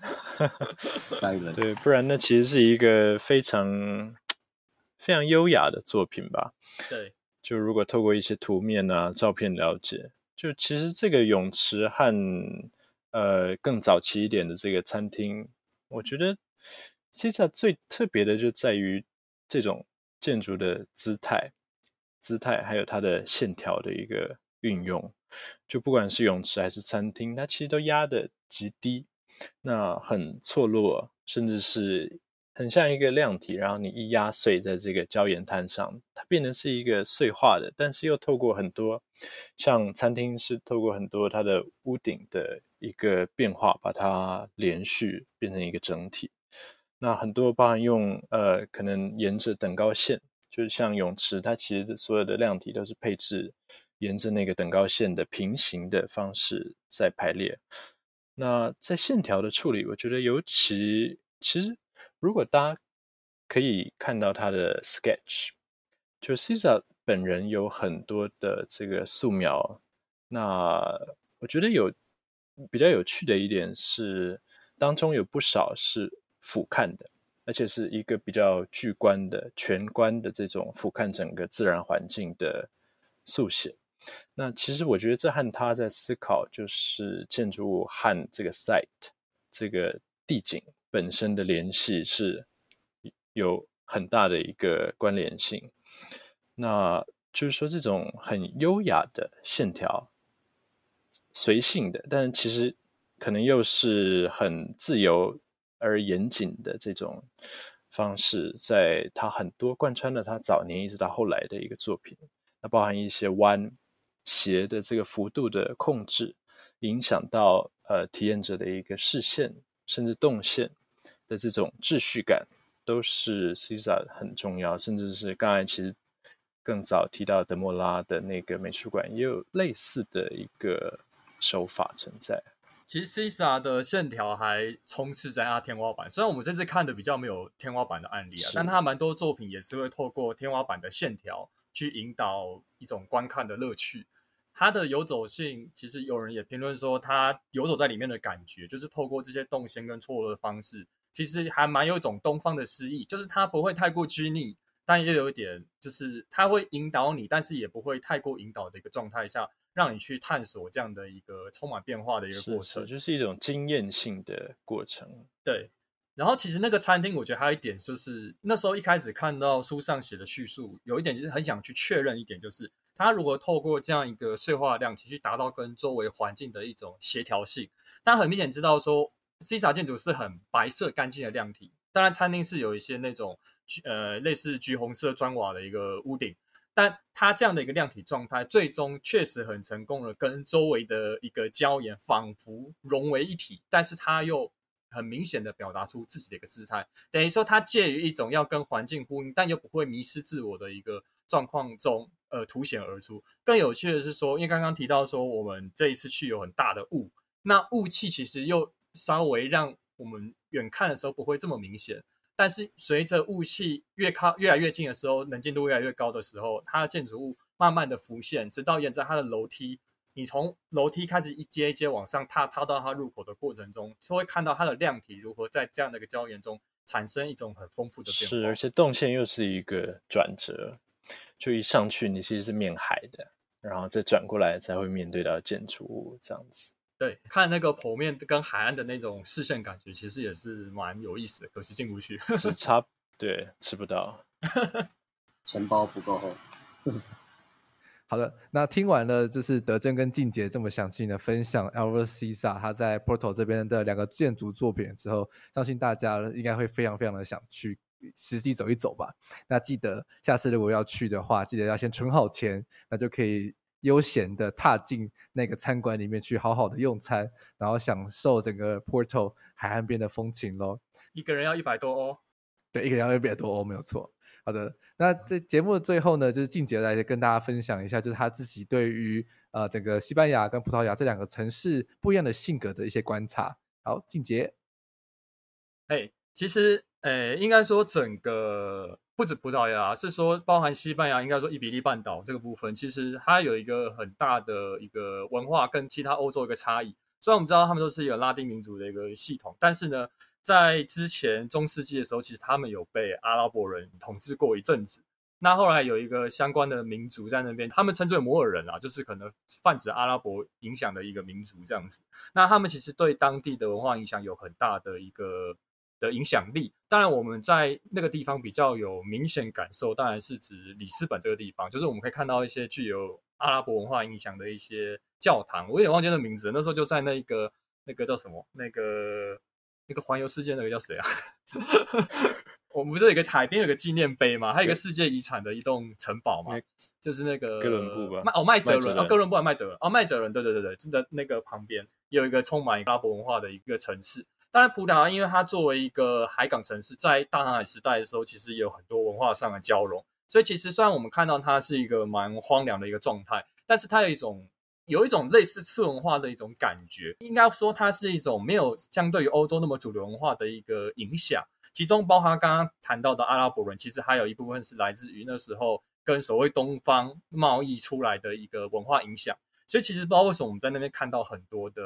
Speaker 3: 对，不然那其实是一个非常非常优雅的作品吧？
Speaker 4: 对，
Speaker 3: 就如果透过一些图面啊、照片了解，就其实这个泳池和呃更早期一点的这个餐厅，我觉得其实最特别的就在于这种建筑的姿态、姿态还有它的线条的一个运用。就不管是泳池还是餐厅，它其实都压得极低。那很错落，甚至是很像一个量体，然后你一压碎在这个礁岩滩上，它变成是一个碎化的，但是又透过很多，像餐厅是透过很多它的屋顶的一个变化，把它连续变成一个整体。那很多包含用呃，可能沿着等高线，就是像泳池，它其实所有的量体都是配置沿着那个等高线的平行的方式在排列。那在线条的处理，我觉得尤其其实，如果大家可以看到他的 sketch，就 Cesar 本人有很多的这个素描。那我觉得有比较有趣的一点是，当中有不少是俯瞰的，而且是一个比较巨观的、全观的这种俯瞰整个自然环境的速写。那其实我觉得这和他在思考，就是建筑物和这个 site 这个地景本身的联系是有很大的一个关联性。那就是说，这种很优雅的线条，随性的，但其实可能又是很自由而严谨的这种方式，在他很多贯穿了他早年一直到后来的一个作品，那包含一些弯。斜的这个幅度的控制，影响到呃体验者的一个视线，甚至动线的这种秩序感，都是 Cesar 很重要。甚至是刚才其实更早提到德莫拉的那个美术馆，也有类似的一个手法存在。
Speaker 4: 其实 Cesar 的线条还充斥在他天花板，虽然我们这次看的比较没有天花板的案例啊，但他蛮多作品也是会透过天花板的线条去引导一种观看的乐趣。它的游走性，其实有人也评论说，它游走在里面的感觉，就是透过这些动线跟错落的方式，其实还蛮有一种东方的诗意，就是它不会太过拘泥，但也有一点，就是它会引导你，但是也不会太过引导的一个状态下，让你去探索这样的一个充满变化的一个过程，
Speaker 3: 就是一种经验性的过程。
Speaker 4: 对。然后其实那个餐厅，我觉得还有一点就是，那时候一开始看到书上写的叙述，有一点就是很想去确认一点，就是它如果透过这样一个碎化的量体去达到跟周围环境的一种协调性。但很明显知道说，Cesar 建筑是很白色干净的量体，当然餐厅是有一些那种呃类似橘红色砖瓦的一个屋顶，但它这样的一个量体状态，最终确实很成功的跟周围的一个椒盐仿佛融为一体，但是它又。很明显的表达出自己的一个姿态，等于说它介于一种要跟环境呼应，但又不会迷失自我的一个状况中，呃，凸显而出。更有趣的是说，因为刚刚提到说我们这一次去有很大的雾，那雾气其实又稍微让我们远看的时候不会这么明显，但是随着雾气越靠越来越近的时候，能见度越来越高的时候，它的建筑物慢慢的浮现，直到沿着它的楼梯。你从楼梯开始一阶一阶往上踏，踏到它入口的过程中，就会看到它的量体如何在这样的一个礁岩中产生一种很丰富的变化。
Speaker 3: 是，而且动线又是一个转折，就一上去你其实是面海的，然后再转过来才会面对到建筑物这样子。
Speaker 4: 对，看那个剖面跟海岸的那种视线感觉，其实也是蛮有意思的，可惜进不去。
Speaker 3: 只差对吃不到，
Speaker 2: 钱包不够厚。
Speaker 1: 好的，那听完了就是德臻跟静姐这么详细的分享 Siza 他在 Porto 这边的两个建筑作品之后，相信大家应该会非常非常的想去实际走一走吧。那记得下次如果要去的话，记得要先存好钱，那就可以悠闲的踏进那个餐馆里面去好好的用餐，然后享受整个 Porto 海岸边的风情喽。
Speaker 4: 一个人要一百多欧，
Speaker 1: 对，一个人要一百多欧，没有错。好的，那在节目的最后呢，就是静杰来跟大家分享一下，就是他自己对于呃整个西班牙跟葡萄牙这两个城市不一样的性格的一些观察。好，静杰，
Speaker 4: 哎、hey，其实，呃，应该说整个不止葡萄牙，是说包含西班牙，应该说伊比利半岛这个部分，其实它有一个很大的一个文化跟其他欧洲一个差异。虽然我们知道他们都是一个拉丁民族的一个系统，但是呢。在之前中世纪的时候，其实他们有被阿拉伯人统治过一阵子。那后来有一个相关的民族在那边，他们称之为摩尔人啊，就是可能泛指阿拉伯影响的一个民族这样子。那他们其实对当地的文化影响有很大的一个的影响力。当然，我们在那个地方比较有明显感受，当然是指里斯本这个地方，就是我们可以看到一些具有阿拉伯文化影响的一些教堂。我有点忘记那名字，那时候就在那个那个叫什么那个。那个环游世界那个叫谁啊？我们不是有一个海边有个纪念碑嘛？还有一个世界遗产的一栋城堡嘛？就是那个
Speaker 3: 哥伦布吧？
Speaker 4: 哦，麦哲伦哦，哥伦布还麦哲伦哦，麦哲伦，对对对对，真的那个旁边有一个充满阿拉伯文化的一个城市。当然，葡萄牙因为它作为一个海港城市，在大航海时代的时候，其实也有很多文化上的交融。所以，其实虽然我们看到它是一个蛮荒凉的一个状态，但是它有一种。有一种类似次文化的一种感觉，应该说它是一种没有相对于欧洲那么主流文化的一个影响，其中包含刚刚谈到的阿拉伯人，其实还有一部分是来自于那时候跟所谓东方贸易出来的一个文化影响，所以其实不知道为什么我们在那边看到很多的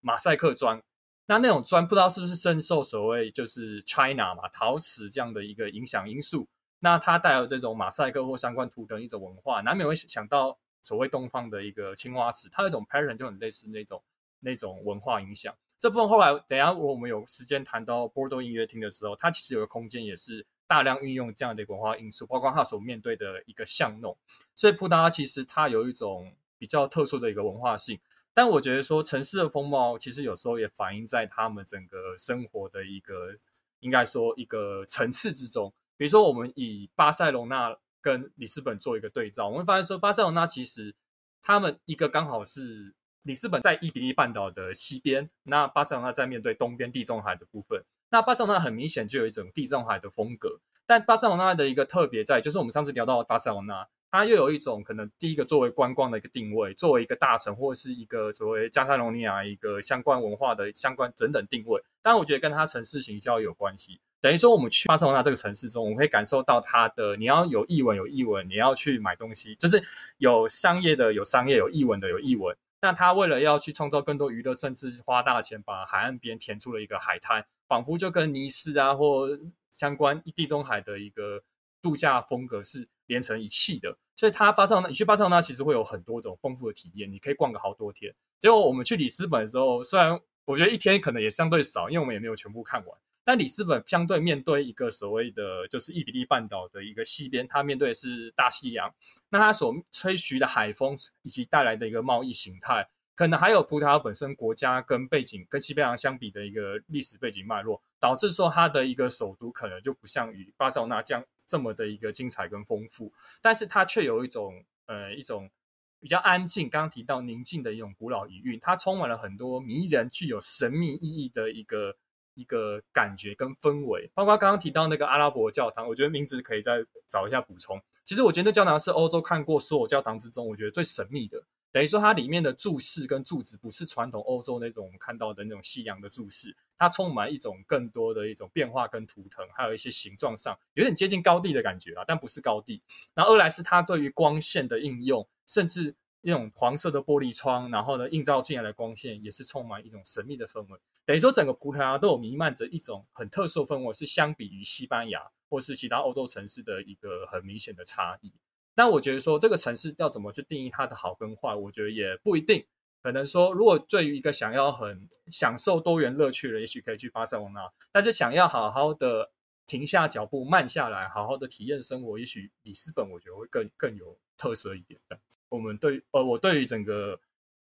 Speaker 4: 马赛克砖，那那种砖不知道是不是深受所谓就是 China 嘛陶瓷这样的一个影响因素，那它带有这种马赛克或相关图腾一种文化，难免会想到。所谓东方的一个青花瓷，它有一种 pattern 就很类似那种那种文化影响。这部分后来等一下我们有时间谈到波多音乐厅的时候，它其实有个空间也是大量运用这样的文化因素，包括它所面对的一个巷弄。所以葡萄牙其实它有一种比较特殊的一个文化性，但我觉得说城市的风貌其实有时候也反映在他们整个生活的一个应该说一个层次之中。比如说我们以巴塞隆纳。跟里斯本做一个对照，我们会发现说，巴塞罗那其实他们一个刚好是里斯本在伊比利半岛的西边，那巴塞罗那在面对东边地中海的部分。那巴塞罗那很明显就有一种地中海的风格，但巴塞罗那的一个特别在，就是我们上次聊到巴塞罗那，它又有一种可能第一个作为观光的一个定位，作为一个大城或是一个所谓加泰罗尼亚一个相关文化的相关等等定位。但，我觉得跟它城市行销有关系。等于说，我们去巴塞罗那这个城市中，我们可以感受到它的，你要有译文，有译文，你要去买东西，就是有商业的，有商业，有译文的，有译文。那他为了要去创造更多娱乐，甚至花大钱把海岸边填出了一个海滩，仿佛就跟尼斯啊或相关地中海的一个度假风格是连成一气的。所以，他巴塞那，你去巴塞那其实会有很多种丰富的体验，你可以逛个好多天。结果我们去里斯本的时候，虽然我觉得一天可能也相对少，因为我们也没有全部看完。但里斯本相对面对一个所谓的就是伊比利半岛的一个西边，它面对的是大西洋，那它所吹袭的海风以及带来的一个贸易形态，可能还有葡萄牙本身国家跟背景跟西班牙相比的一个历史背景脉络，导致说它的一个首都可能就不像与巴塞那这样这么的一个精彩跟丰富，但是它却有一种呃一种比较安静，刚刚提到宁静的一种古老遗韵，它充满了很多迷人、具有神秘意义的一个。一个感觉跟氛围。包括刚刚提到那个阿拉伯教堂，我觉得名字可以再找一下补充。其实我觉得那教堂是欧洲看过所有教堂之中，我觉得最神秘的。等于说它里面的柱式跟柱子不是传统欧洲那种看到的那种西洋的柱式，它充满一种更多的一种变化跟图腾，还有一些形状上有点接近高地的感觉啊，但不是高地。然后二来是它对于光线的应用，甚至那种黄色的玻璃窗，然后呢映照进来的光线也是充满一种神秘的氛围。等于说整个葡萄牙都有弥漫着一种很特殊的氛围，是相比于西班牙或是其他欧洲城市的一个很明显的差异。但我觉得说这个城市要怎么去定义它的好跟坏，我觉得也不一定。可能说，如果对于一个想要很享受多元乐趣的，也许可以去巴塞罗那；但是想要好好的停下脚步、慢下来，好好的体验生活，也许里斯本我觉得会更更有特色一点。这样子，我们对呃，我对于整个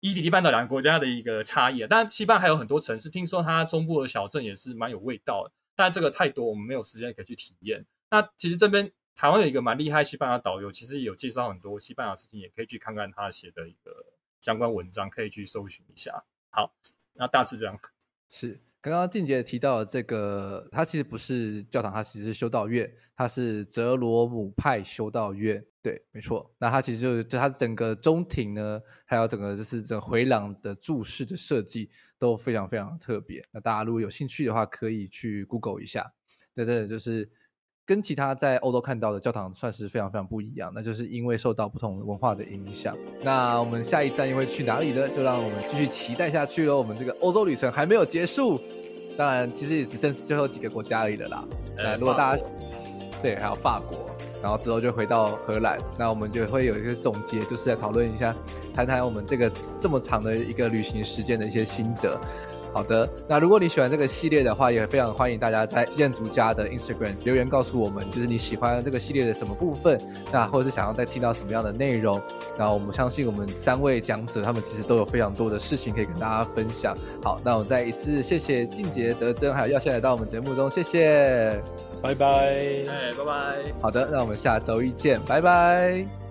Speaker 4: 伊比利半岛两个国家的一个差异，当然西班牙还有很多城市，听说它中部的小镇也是蛮有味道的，但这个太多，我们没有时间可以去体验。那其实这边。台湾有一个蛮厉害西班牙导游，其实有介绍很多西班牙事情，也可以去看看他写的一个相关文章，可以去搜寻一下。好，那大致这样。
Speaker 1: 是刚刚静姐提到的这个，它其实不是教堂，它其实是修道院，它是哲罗姆派修道院。对，没错。那它其实就是它整个中庭呢，还有整个就是这回廊的柱式的设计都非常非常特别。那大家如果有兴趣的话，可以去 Google 一下。那这就是。跟其他在欧洲看到的教堂算是非常非常不一样，那就是因为受到不同文化的影响。那我们下一站又会去哪里呢？就让我们继续期待下去喽。我们这个欧洲旅程还没有结束，当然其实也只剩最后几个国家而已了啦。那如果大家对还有法国，然后之后就回到荷兰，那我们就会有一个总结，就是来讨论一下，谈谈我们这个这么长的一个旅行时间的一些心得。好的，那如果你喜欢这个系列的话，也非常欢迎大家在建筑家的 Instagram 留言告诉我们，就是你喜欢这个系列的什么部分，那或者是想要再听到什么样的内容。那我们相信我们三位讲者，他们其实都有非常多的事情可以跟大家分享。好，那我们再一次谢谢静杰、德珍还有耀先来到我们节目中，谢谢，
Speaker 3: 拜拜，
Speaker 4: 哎，拜拜。
Speaker 1: 好的，那我们下周一见，拜拜。